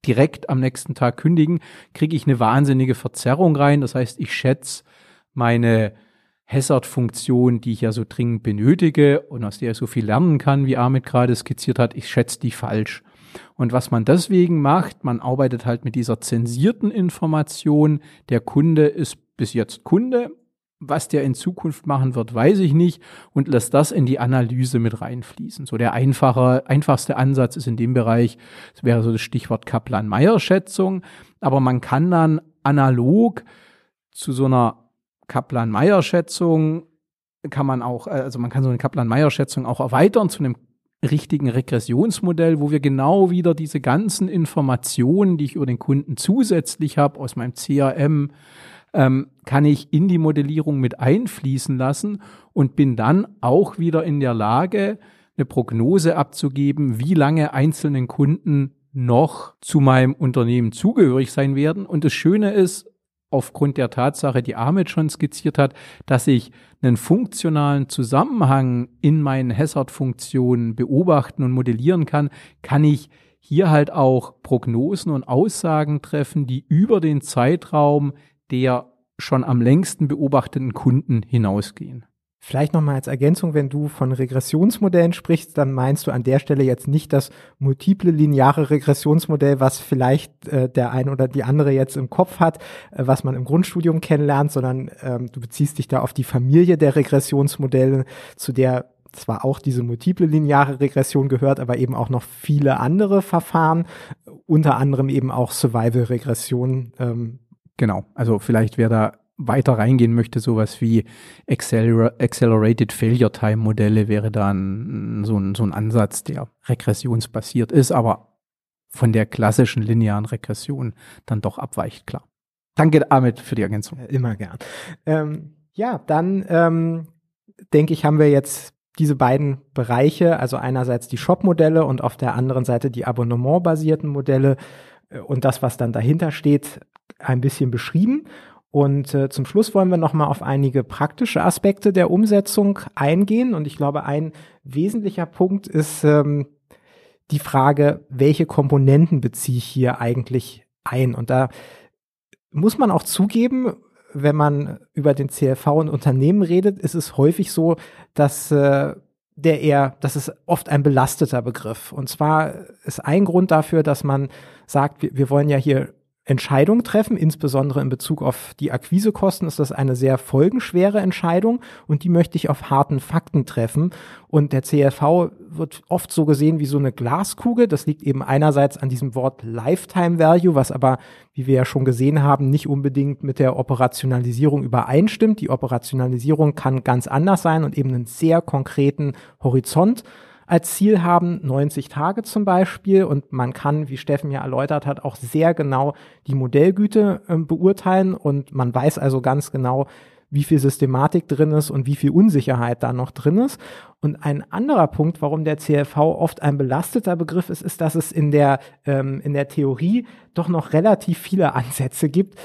direkt am nächsten Tag kündigen, kriege ich eine wahnsinnige Verzerrung rein. Das heißt, ich schätze meine Hazard-Funktion, die ich ja so dringend benötige und aus der ich so viel lernen kann, wie Ahmed gerade skizziert hat, ich schätze die falsch. Und was man deswegen macht, man arbeitet halt mit dieser zensierten Information. Der Kunde ist bis jetzt Kunde. Was der in Zukunft machen wird, weiß ich nicht und lässt das in die Analyse mit reinfließen. So der einfache, einfachste Ansatz ist in dem Bereich, das wäre so das Stichwort Kaplan-Meier-Schätzung. Aber man kann dann analog zu so einer Kaplan-Meier-Schätzung kann man auch, also man kann so eine Kaplan-Meier-Schätzung auch erweitern zu einem richtigen Regressionsmodell, wo wir genau wieder diese ganzen Informationen, die ich über den Kunden zusätzlich habe aus meinem CRM, ähm, kann ich in die Modellierung mit einfließen lassen und bin dann auch wieder in der Lage, eine Prognose abzugeben, wie lange einzelnen Kunden noch zu meinem Unternehmen zugehörig sein werden. Und das Schöne ist, aufgrund der Tatsache, die Ahmed schon skizziert hat, dass ich einen funktionalen Zusammenhang in meinen Hazard-Funktionen beobachten und modellieren kann, kann ich hier halt auch Prognosen und Aussagen treffen, die über den Zeitraum der schon am längsten beobachteten Kunden hinausgehen. Vielleicht nochmal als Ergänzung, wenn du von Regressionsmodellen sprichst, dann meinst du an der Stelle jetzt nicht das multiple lineare Regressionsmodell, was vielleicht äh, der ein oder die andere jetzt im Kopf hat, äh, was man im Grundstudium kennenlernt, sondern ähm, du beziehst dich da auf die Familie der Regressionsmodelle, zu der zwar auch diese multiple lineare Regression gehört, aber eben auch noch viele andere Verfahren, unter anderem eben auch Survival-Regression. Ähm. Genau, also vielleicht wäre da weiter reingehen möchte, sowas wie Acceler Accelerated Failure Time Modelle wäre dann so ein, so ein Ansatz, der regressionsbasiert ist, aber von der klassischen linearen Regression dann doch abweicht, klar. Danke, Ahmed, für die Ergänzung. Immer gern. Ähm, ja, dann ähm, denke ich, haben wir jetzt diese beiden Bereiche, also einerseits die Shop-Modelle und auf der anderen Seite die abonnementbasierten Modelle und das, was dann dahinter steht, ein bisschen beschrieben. Und äh, zum Schluss wollen wir nochmal auf einige praktische Aspekte der Umsetzung eingehen. Und ich glaube, ein wesentlicher Punkt ist ähm, die Frage, welche Komponenten beziehe ich hier eigentlich ein? Und da muss man auch zugeben, wenn man über den CLV und Unternehmen redet, ist es häufig so, dass äh, der eher, das ist oft ein belasteter Begriff. Und zwar ist ein Grund dafür, dass man sagt, wir, wir wollen ja hier Entscheidung treffen, insbesondere in Bezug auf die Akquisekosten ist das eine sehr folgenschwere Entscheidung und die möchte ich auf harten Fakten treffen. Und der CLV wird oft so gesehen wie so eine Glaskugel. Das liegt eben einerseits an diesem Wort Lifetime Value, was aber, wie wir ja schon gesehen haben, nicht unbedingt mit der Operationalisierung übereinstimmt. Die Operationalisierung kann ganz anders sein und eben einen sehr konkreten Horizont als Ziel haben, 90 Tage zum Beispiel. Und man kann, wie Steffen ja erläutert hat, auch sehr genau die Modellgüte äh, beurteilen. Und man weiß also ganz genau, wie viel Systematik drin ist und wie viel Unsicherheit da noch drin ist. Und ein anderer Punkt, warum der CLV oft ein belasteter Begriff ist, ist, dass es in der, ähm, in der Theorie doch noch relativ viele Ansätze gibt,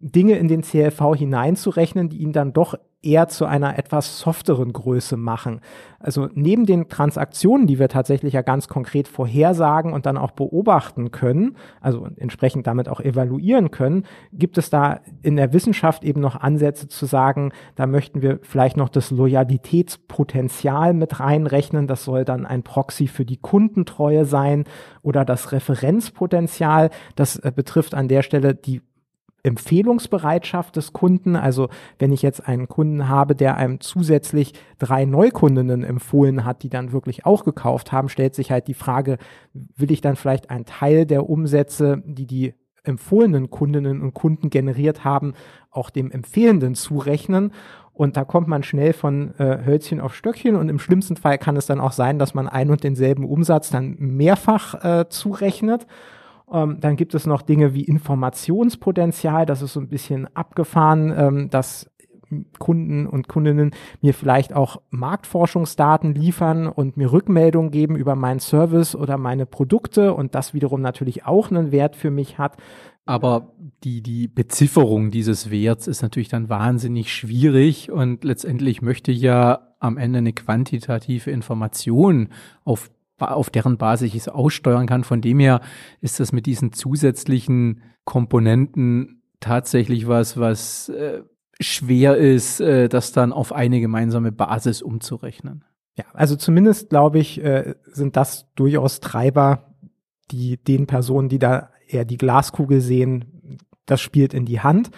Dinge in den CLV hineinzurechnen, die ihn dann doch eher zu einer etwas softeren Größe machen. Also neben den Transaktionen, die wir tatsächlich ja ganz konkret vorhersagen und dann auch beobachten können, also entsprechend damit auch evaluieren können, gibt es da in der Wissenschaft eben noch Ansätze zu sagen, da möchten wir vielleicht noch das Loyalitätspotenzial mit reinrechnen. Das soll dann ein Proxy für die Kundentreue sein oder das Referenzpotenzial. Das äh, betrifft an der Stelle die Empfehlungsbereitschaft des Kunden. Also wenn ich jetzt einen Kunden habe, der einem zusätzlich drei Neukundinnen empfohlen hat, die dann wirklich auch gekauft haben, stellt sich halt die Frage, will ich dann vielleicht einen Teil der Umsätze, die die empfohlenen Kundinnen und Kunden generiert haben, auch dem Empfehlenden zurechnen. Und da kommt man schnell von äh, Hölzchen auf Stöckchen und im schlimmsten Fall kann es dann auch sein, dass man ein und denselben Umsatz dann mehrfach äh, zurechnet. Ähm, dann gibt es noch Dinge wie Informationspotenzial, das ist so ein bisschen abgefahren, ähm, dass Kunden und Kundinnen mir vielleicht auch Marktforschungsdaten liefern und mir Rückmeldungen geben über meinen Service oder meine Produkte. Und das wiederum natürlich auch einen Wert für mich hat. Aber die, die Bezifferung dieses Werts ist natürlich dann wahnsinnig schwierig. Und letztendlich möchte ich ja am Ende eine quantitative Information auf auf deren Basis ich es aussteuern kann. Von dem her ist das mit diesen zusätzlichen Komponenten tatsächlich was, was äh, schwer ist, äh, das dann auf eine gemeinsame Basis umzurechnen. Ja, also zumindest glaube ich, äh, sind das durchaus Treiber, die den Personen, die da eher die Glaskugel sehen, das spielt in die Hand.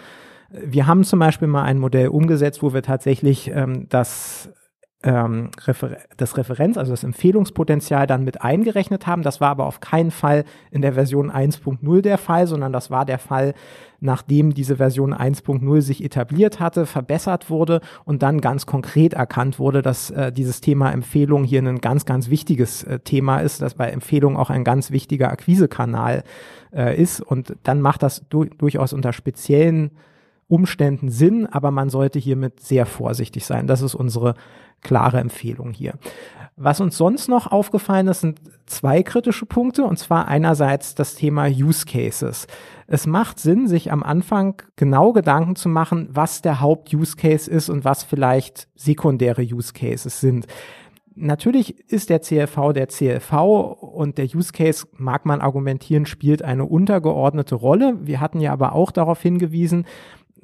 Wir haben zum Beispiel mal ein Modell umgesetzt, wo wir tatsächlich ähm, das ähm, Refer das Referenz, also das Empfehlungspotenzial dann mit eingerechnet haben. Das war aber auf keinen Fall in der Version 1.0 der Fall, sondern das war der Fall, nachdem diese Version 1.0 sich etabliert hatte, verbessert wurde und dann ganz konkret erkannt wurde, dass äh, dieses Thema Empfehlung hier ein ganz, ganz wichtiges äh, Thema ist, dass bei Empfehlung auch ein ganz wichtiger Akquisekanal äh, ist und dann macht das du durchaus unter speziellen Umständen Sinn, aber man sollte hiermit sehr vorsichtig sein. Das ist unsere klare Empfehlung hier. Was uns sonst noch aufgefallen ist, sind zwei kritische Punkte, und zwar einerseits das Thema Use Cases. Es macht Sinn, sich am Anfang genau Gedanken zu machen, was der Haupt-Use Case ist und was vielleicht sekundäre Use Cases sind. Natürlich ist der CLV der CLV und der Use Case, mag man argumentieren, spielt eine untergeordnete Rolle. Wir hatten ja aber auch darauf hingewiesen,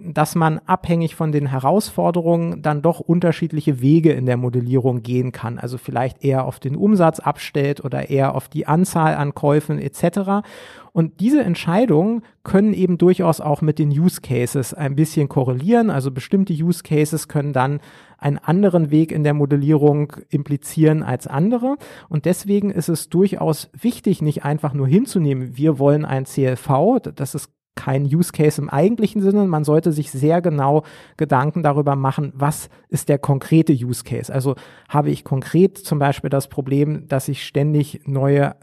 dass man abhängig von den Herausforderungen dann doch unterschiedliche Wege in der Modellierung gehen kann. Also vielleicht eher auf den Umsatz abstellt oder eher auf die Anzahl an Käufen etc. Und diese Entscheidungen können eben durchaus auch mit den Use Cases ein bisschen korrelieren. Also bestimmte Use Cases können dann einen anderen Weg in der Modellierung implizieren als andere. Und deswegen ist es durchaus wichtig, nicht einfach nur hinzunehmen, wir wollen ein CLV, das ist kein Use Case im eigentlichen Sinne. Man sollte sich sehr genau Gedanken darüber machen, was ist der konkrete Use Case. Also habe ich konkret zum Beispiel das Problem, dass ich ständig neue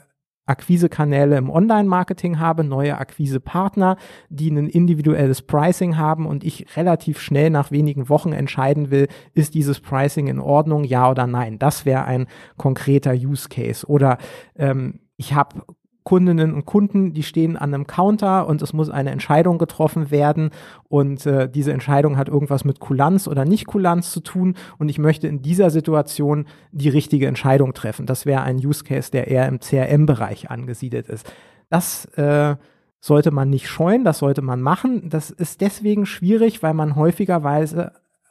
Akquisekanäle im Online-Marketing habe, neue Akquisepartner, die ein individuelles Pricing haben und ich relativ schnell nach wenigen Wochen entscheiden will, ist dieses Pricing in Ordnung, ja oder nein. Das wäre ein konkreter Use Case. Oder ähm, ich habe Kundinnen und Kunden, die stehen an einem Counter und es muss eine Entscheidung getroffen werden und äh, diese Entscheidung hat irgendwas mit Kulanz oder Nicht-Kulanz zu tun und ich möchte in dieser Situation die richtige Entscheidung treffen. Das wäre ein Use Case, der eher im CRM-Bereich angesiedelt ist. Das äh, sollte man nicht scheuen, das sollte man machen. Das ist deswegen schwierig, weil man häufigerweise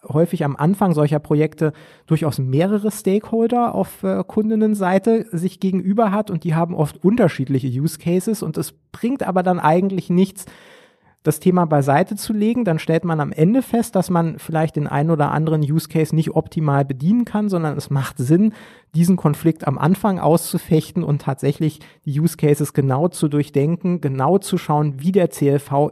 häufig am Anfang solcher Projekte durchaus mehrere Stakeholder auf äh, Kundinnenseite sich gegenüber hat und die haben oft unterschiedliche Use Cases und es bringt aber dann eigentlich nichts, das Thema beiseite zu legen, dann stellt man am Ende fest, dass man vielleicht den einen oder anderen Use Case nicht optimal bedienen kann, sondern es macht Sinn, diesen Konflikt am Anfang auszufechten und tatsächlich die Use Cases genau zu durchdenken, genau zu schauen, wie der CLV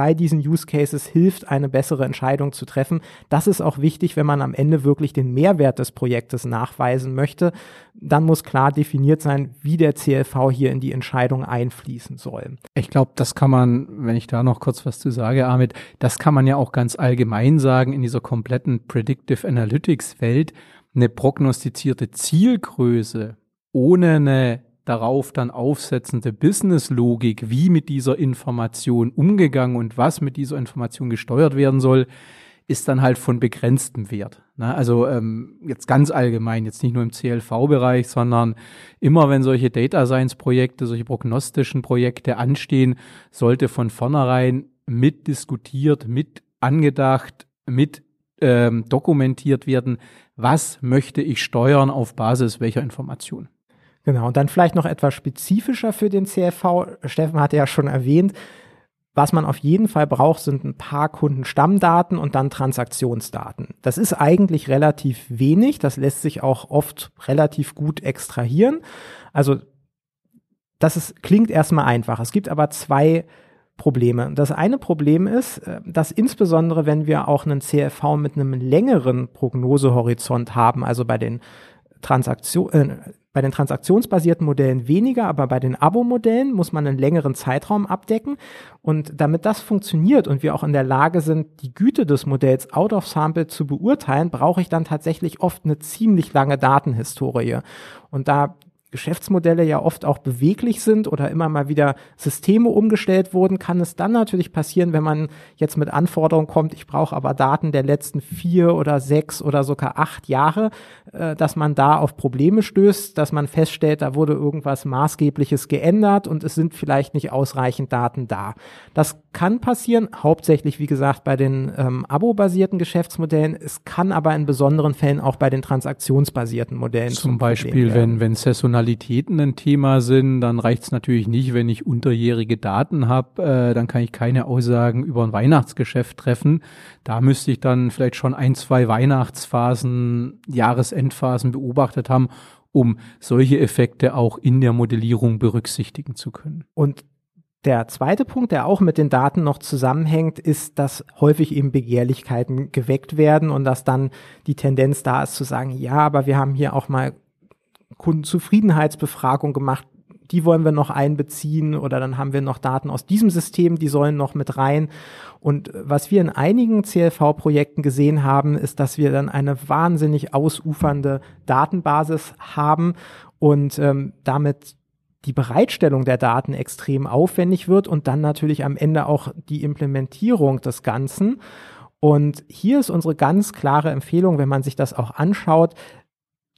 bei diesen Use Cases hilft, eine bessere Entscheidung zu treffen. Das ist auch wichtig, wenn man am Ende wirklich den Mehrwert des Projektes nachweisen möchte. Dann muss klar definiert sein, wie der CLV hier in die Entscheidung einfließen soll. Ich glaube, das kann man, wenn ich da noch kurz was zu sage, Amit, das kann man ja auch ganz allgemein sagen in dieser kompletten Predictive Analytics Welt. Eine prognostizierte Zielgröße ohne eine darauf dann aufsetzende Businesslogik, wie mit dieser Information umgegangen und was mit dieser Information gesteuert werden soll, ist dann halt von begrenztem Wert. Ne? Also ähm, jetzt ganz allgemein, jetzt nicht nur im CLV-Bereich, sondern immer wenn solche Data Science-Projekte, solche prognostischen Projekte anstehen, sollte von vornherein mitdiskutiert, mit angedacht, mit ähm, dokumentiert werden, was möchte ich steuern auf Basis welcher Information. Genau, und dann vielleicht noch etwas spezifischer für den CFV. Steffen hatte ja schon erwähnt, was man auf jeden Fall braucht, sind ein paar Kundenstammdaten und dann Transaktionsdaten. Das ist eigentlich relativ wenig, das lässt sich auch oft relativ gut extrahieren. Also das ist, klingt erstmal einfach. Es gibt aber zwei Probleme. Das eine Problem ist, äh, dass insbesondere wenn wir auch einen CFV mit einem längeren Prognosehorizont haben, also bei den Transaktion, äh, bei den transaktionsbasierten Modellen weniger, aber bei den Abo-Modellen muss man einen längeren Zeitraum abdecken. Und damit das funktioniert und wir auch in der Lage sind, die Güte des Modells out of sample zu beurteilen, brauche ich dann tatsächlich oft eine ziemlich lange Datenhistorie. Und da Geschäftsmodelle ja oft auch beweglich sind oder immer mal wieder Systeme umgestellt wurden, kann es dann natürlich passieren, wenn man jetzt mit Anforderungen kommt, ich brauche aber Daten der letzten vier oder sechs oder sogar acht Jahre, äh, dass man da auf Probleme stößt, dass man feststellt, da wurde irgendwas Maßgebliches geändert und es sind vielleicht nicht ausreichend Daten da. Das kann passieren, hauptsächlich wie gesagt bei den ähm, abo-basierten Geschäftsmodellen. Es kann aber in besonderen Fällen auch bei den transaktionsbasierten Modellen. Zum, zum Beispiel, wenn, wenn Saisonal Saisonalitäten ein Thema sind, dann reicht es natürlich nicht, wenn ich unterjährige Daten habe, äh, dann kann ich keine Aussagen über ein Weihnachtsgeschäft treffen. Da müsste ich dann vielleicht schon ein, zwei Weihnachtsphasen, Jahresendphasen beobachtet haben, um solche Effekte auch in der Modellierung berücksichtigen zu können. Und der zweite Punkt, der auch mit den Daten noch zusammenhängt, ist, dass häufig eben Begehrlichkeiten geweckt werden und dass dann die Tendenz da ist zu sagen, ja, aber wir haben hier auch mal Kundenzufriedenheitsbefragung gemacht, die wollen wir noch einbeziehen oder dann haben wir noch Daten aus diesem System, die sollen noch mit rein. Und was wir in einigen CLV-Projekten gesehen haben, ist, dass wir dann eine wahnsinnig ausufernde Datenbasis haben und ähm, damit die Bereitstellung der Daten extrem aufwendig wird und dann natürlich am Ende auch die Implementierung des Ganzen. Und hier ist unsere ganz klare Empfehlung, wenn man sich das auch anschaut,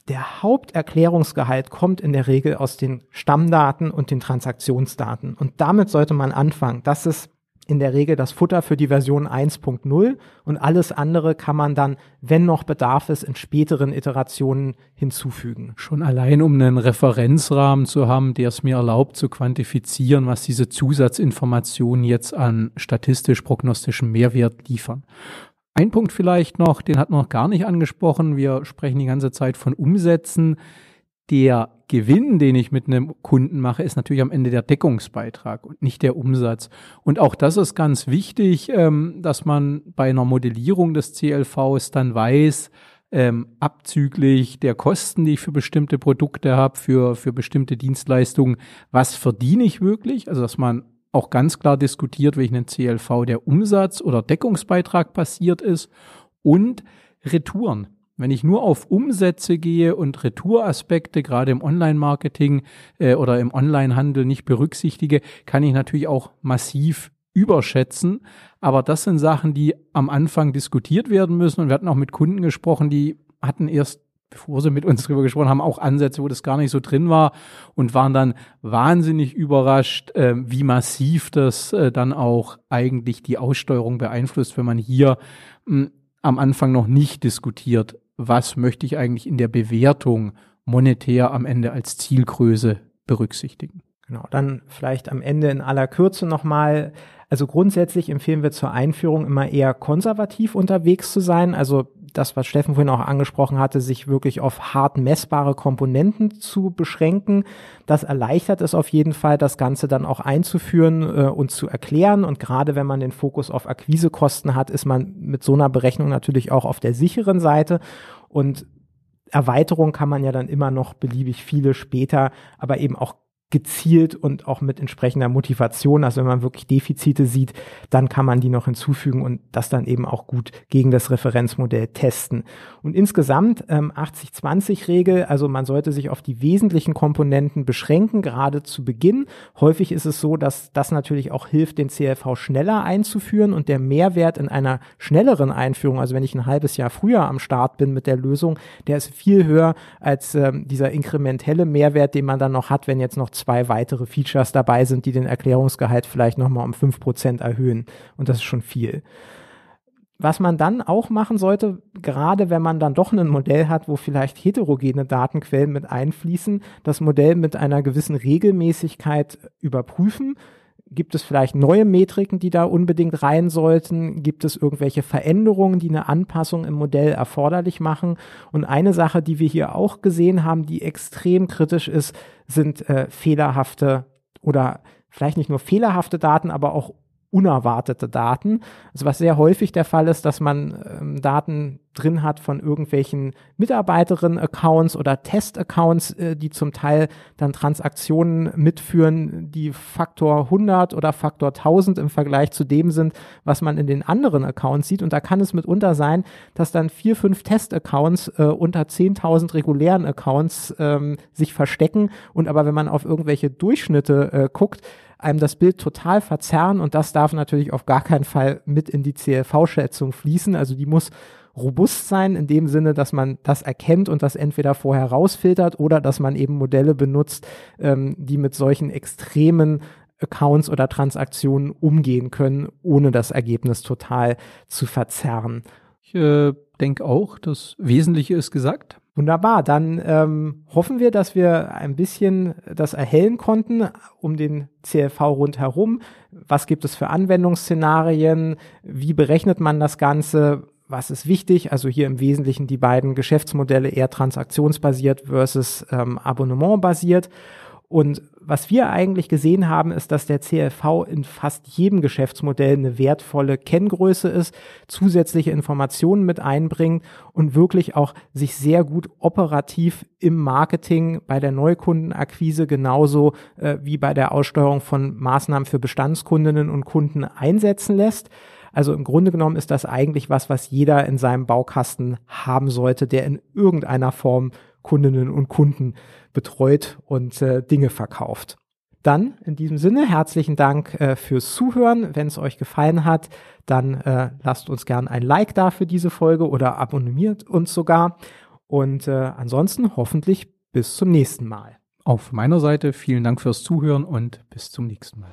der Haupterklärungsgehalt kommt in der Regel aus den Stammdaten und den Transaktionsdaten. Und damit sollte man anfangen. Das ist in der Regel das Futter für die Version 1.0 und alles andere kann man dann, wenn noch Bedarf ist, in späteren Iterationen hinzufügen. Schon allein, um einen Referenzrahmen zu haben, der es mir erlaubt zu quantifizieren, was diese Zusatzinformationen jetzt an statistisch-prognostischem Mehrwert liefern. Ein Punkt vielleicht noch, den hat man noch gar nicht angesprochen. Wir sprechen die ganze Zeit von Umsätzen. Der Gewinn, den ich mit einem Kunden mache, ist natürlich am Ende der Deckungsbeitrag und nicht der Umsatz. Und auch das ist ganz wichtig, ähm, dass man bei einer Modellierung des CLVs dann weiß, ähm, abzüglich der Kosten, die ich für bestimmte Produkte habe, für, für bestimmte Dienstleistungen, was verdiene ich wirklich? Also, dass man auch ganz klar diskutiert, welchen CLV der Umsatz oder Deckungsbeitrag passiert ist und Retouren. Wenn ich nur auf Umsätze gehe und Retouraspekte gerade im Online-Marketing äh, oder im Online-Handel nicht berücksichtige, kann ich natürlich auch massiv überschätzen. Aber das sind Sachen, die am Anfang diskutiert werden müssen. Und wir hatten auch mit Kunden gesprochen, die hatten erst bevor sie mit uns drüber gesprochen haben, auch Ansätze, wo das gar nicht so drin war und waren dann wahnsinnig überrascht, äh, wie massiv das äh, dann auch eigentlich die Aussteuerung beeinflusst, wenn man hier mh, hm, am Anfang noch nicht diskutiert, was möchte ich eigentlich in der Bewertung monetär am Ende als Zielgröße berücksichtigen. Genau, dann vielleicht am Ende in aller Kürze nochmal. Also grundsätzlich empfehlen wir zur Einführung immer eher konservativ unterwegs zu sein. Also das, was Steffen vorhin auch angesprochen hatte, sich wirklich auf hart messbare Komponenten zu beschränken. Das erleichtert es auf jeden Fall, das Ganze dann auch einzuführen äh, und zu erklären. Und gerade wenn man den Fokus auf Akquisekosten hat, ist man mit so einer Berechnung natürlich auch auf der sicheren Seite. Und Erweiterung kann man ja dann immer noch beliebig viele später, aber eben auch gezielt und auch mit entsprechender Motivation. Also wenn man wirklich Defizite sieht, dann kann man die noch hinzufügen und das dann eben auch gut gegen das Referenzmodell testen. Und insgesamt ähm, 80-20-Regel, also man sollte sich auf die wesentlichen Komponenten beschränken, gerade zu Beginn. Häufig ist es so, dass das natürlich auch hilft, den CLV schneller einzuführen und der Mehrwert in einer schnelleren Einführung, also wenn ich ein halbes Jahr früher am Start bin mit der Lösung, der ist viel höher als ähm, dieser inkrementelle Mehrwert, den man dann noch hat, wenn jetzt noch zwei weitere Features dabei sind, die den Erklärungsgehalt vielleicht nochmal um fünf Prozent erhöhen. Und das ist schon viel. Was man dann auch machen sollte, gerade wenn man dann doch ein Modell hat, wo vielleicht heterogene Datenquellen mit einfließen, das Modell mit einer gewissen Regelmäßigkeit überprüfen Gibt es vielleicht neue Metriken, die da unbedingt rein sollten? Gibt es irgendwelche Veränderungen, die eine Anpassung im Modell erforderlich machen? Und eine Sache, die wir hier auch gesehen haben, die extrem kritisch ist, sind äh, fehlerhafte oder vielleicht nicht nur fehlerhafte Daten, aber auch unerwartete Daten. Also was sehr häufig der Fall ist, dass man ähm, Daten drin hat von irgendwelchen Mitarbeiterinnen-Accounts oder Test-Accounts, äh, die zum Teil dann Transaktionen mitführen, die Faktor 100 oder Faktor 1000 im Vergleich zu dem sind, was man in den anderen Accounts sieht. Und da kann es mitunter sein, dass dann vier, fünf Test-Accounts äh, unter 10.000 regulären Accounts ähm, sich verstecken. Und aber wenn man auf irgendwelche Durchschnitte äh, guckt, einem das Bild total verzerren und das darf natürlich auf gar keinen Fall mit in die CLV-Schätzung fließen. Also die muss robust sein in dem Sinne, dass man das erkennt und das entweder vorher rausfiltert oder dass man eben Modelle benutzt, ähm, die mit solchen extremen Accounts oder Transaktionen umgehen können, ohne das Ergebnis total zu verzerren. Ich äh, denke auch, das Wesentliche ist gesagt. Wunderbar, dann ähm, hoffen wir, dass wir ein bisschen das erhellen konnten um den CLV rundherum. Was gibt es für Anwendungsszenarien? Wie berechnet man das Ganze? Was ist wichtig? Also hier im Wesentlichen die beiden Geschäftsmodelle eher transaktionsbasiert versus ähm, abonnementbasiert. Und was wir eigentlich gesehen haben, ist, dass der CLV in fast jedem Geschäftsmodell eine wertvolle Kenngröße ist, zusätzliche Informationen mit einbringt und wirklich auch sich sehr gut operativ im Marketing bei der Neukundenakquise genauso äh, wie bei der Aussteuerung von Maßnahmen für Bestandskundinnen und Kunden einsetzen lässt. Also im Grunde genommen ist das eigentlich was, was jeder in seinem Baukasten haben sollte, der in irgendeiner Form Kundinnen und Kunden betreut und äh, Dinge verkauft. Dann in diesem Sinne herzlichen Dank äh, fürs Zuhören. Wenn es euch gefallen hat, dann äh, lasst uns gern ein Like da für diese Folge oder abonniert uns sogar. Und äh, ansonsten hoffentlich bis zum nächsten Mal. Auf meiner Seite vielen Dank fürs Zuhören und bis zum nächsten Mal.